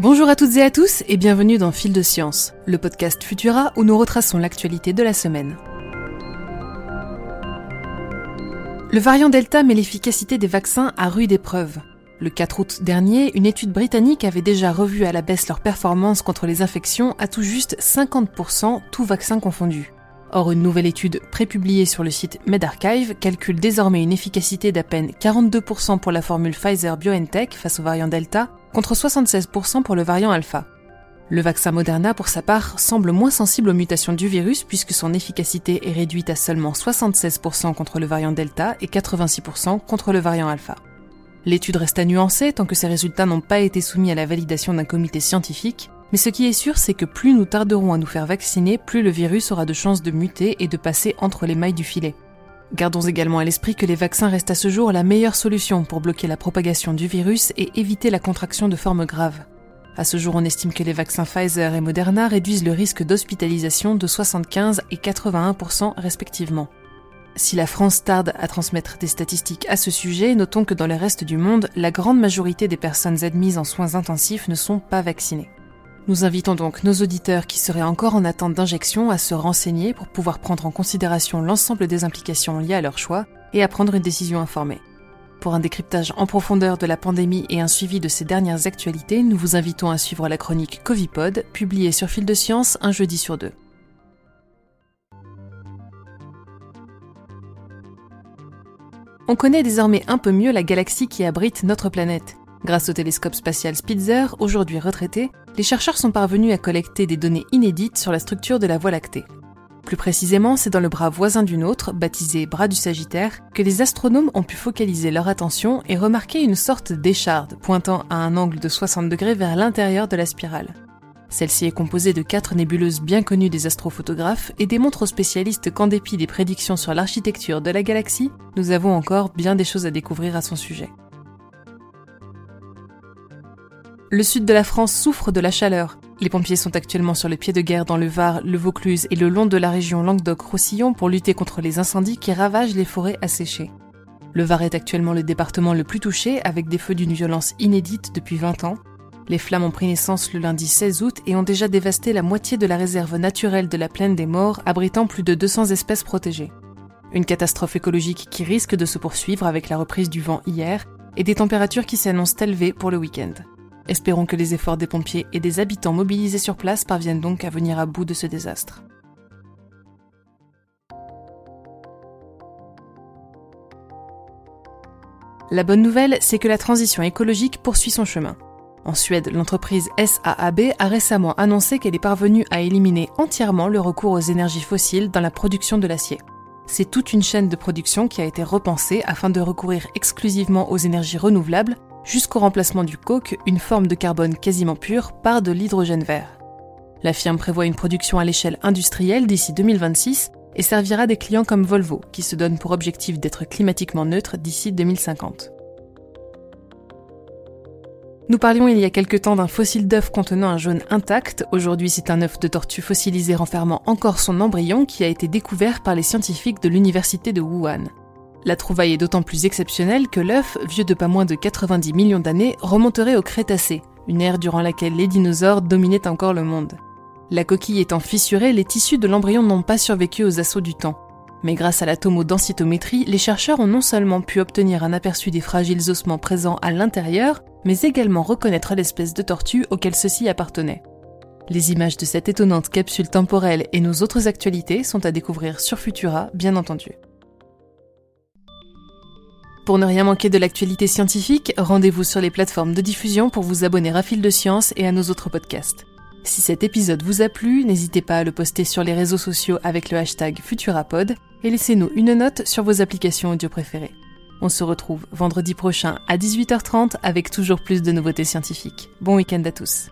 Bonjour à toutes et à tous et bienvenue dans Fil de Science, le podcast Futura où nous retraçons l'actualité de la semaine. Le variant Delta met l'efficacité des vaccins à rude épreuve. Le 4 août dernier, une étude britannique avait déjà revu à la baisse leur performance contre les infections à tout juste 50%, tous vaccins confondus. Or, une nouvelle étude prépubliée sur le site MedArchive calcule désormais une efficacité d'à peine 42% pour la formule Pfizer-BioNTech face au variant Delta, contre 76% pour le variant Alpha. Le vaccin Moderna, pour sa part, semble moins sensible aux mutations du virus puisque son efficacité est réduite à seulement 76% contre le variant Delta et 86% contre le variant Alpha. L'étude reste à nuancer tant que ces résultats n'ont pas été soumis à la validation d'un comité scientifique, mais ce qui est sûr, c'est que plus nous tarderons à nous faire vacciner, plus le virus aura de chances de muter et de passer entre les mailles du filet. Gardons également à l'esprit que les vaccins restent à ce jour la meilleure solution pour bloquer la propagation du virus et éviter la contraction de formes graves. À ce jour, on estime que les vaccins Pfizer et Moderna réduisent le risque d'hospitalisation de 75 et 81% respectivement. Si la France tarde à transmettre des statistiques à ce sujet, notons que dans le reste du monde, la grande majorité des personnes admises en soins intensifs ne sont pas vaccinées. Nous invitons donc nos auditeurs qui seraient encore en attente d'injection à se renseigner pour pouvoir prendre en considération l'ensemble des implications liées à leur choix et à prendre une décision informée. Pour un décryptage en profondeur de la pandémie et un suivi de ces dernières actualités, nous vous invitons à suivre la chronique Covipod, publiée sur Fil de Science un jeudi sur deux. On connaît désormais un peu mieux la galaxie qui abrite notre planète. Grâce au télescope spatial Spitzer, aujourd'hui retraité, les chercheurs sont parvenus à collecter des données inédites sur la structure de la Voie lactée. Plus précisément, c'est dans le bras voisin du nôtre, baptisé bras du Sagittaire, que les astronomes ont pu focaliser leur attention et remarquer une sorte d'écharde pointant à un angle de 60 degrés vers l'intérieur de la spirale. Celle-ci est composée de quatre nébuleuses bien connues des astrophotographes et démontre aux spécialistes qu'en dépit des prédictions sur l'architecture de la galaxie, nous avons encore bien des choses à découvrir à son sujet. Le sud de la France souffre de la chaleur. Les pompiers sont actuellement sur le pied de guerre dans le Var, le Vaucluse et le long de la région Languedoc-Roussillon pour lutter contre les incendies qui ravagent les forêts asséchées. Le Var est actuellement le département le plus touché avec des feux d'une violence inédite depuis 20 ans. Les flammes ont pris naissance le lundi 16 août et ont déjà dévasté la moitié de la réserve naturelle de la plaine des Morts, abritant plus de 200 espèces protégées. Une catastrophe écologique qui risque de se poursuivre avec la reprise du vent hier et des températures qui s'annoncent élevées pour le week-end. Espérons que les efforts des pompiers et des habitants mobilisés sur place parviennent donc à venir à bout de ce désastre. La bonne nouvelle, c'est que la transition écologique poursuit son chemin. En Suède, l'entreprise SAAB a récemment annoncé qu'elle est parvenue à éliminer entièrement le recours aux énergies fossiles dans la production de l'acier. C'est toute une chaîne de production qui a été repensée afin de recourir exclusivement aux énergies renouvelables jusqu'au remplacement du coke, une forme de carbone quasiment pure, par de l'hydrogène vert. La firme prévoit une production à l'échelle industrielle d'ici 2026 et servira des clients comme Volvo, qui se donne pour objectif d'être climatiquement neutre d'ici 2050. Nous parlions il y a quelque temps d'un fossile d'œuf contenant un jaune intact. Aujourd'hui, c'est un œuf de tortue fossilisé renfermant encore son embryon qui a été découvert par les scientifiques de l'université de Wuhan. La trouvaille est d'autant plus exceptionnelle que l'œuf, vieux de pas moins de 90 millions d'années, remonterait au Crétacé, une ère durant laquelle les dinosaures dominaient encore le monde. La coquille étant fissurée, les tissus de l'embryon n'ont pas survécu aux assauts du temps. Mais grâce à la tomodensitométrie, les chercheurs ont non seulement pu obtenir un aperçu des fragiles ossements présents à l'intérieur, mais également reconnaître l'espèce de tortue auquel ceux-ci appartenaient. Les images de cette étonnante capsule temporelle et nos autres actualités sont à découvrir sur Futura, bien entendu. Pour ne rien manquer de l'actualité scientifique, rendez-vous sur les plateformes de diffusion pour vous abonner à Fil de Science et à nos autres podcasts. Si cet épisode vous a plu, n'hésitez pas à le poster sur les réseaux sociaux avec le hashtag Futurapod et laissez-nous une note sur vos applications audio préférées. On se retrouve vendredi prochain à 18h30 avec toujours plus de nouveautés scientifiques. Bon week-end à tous.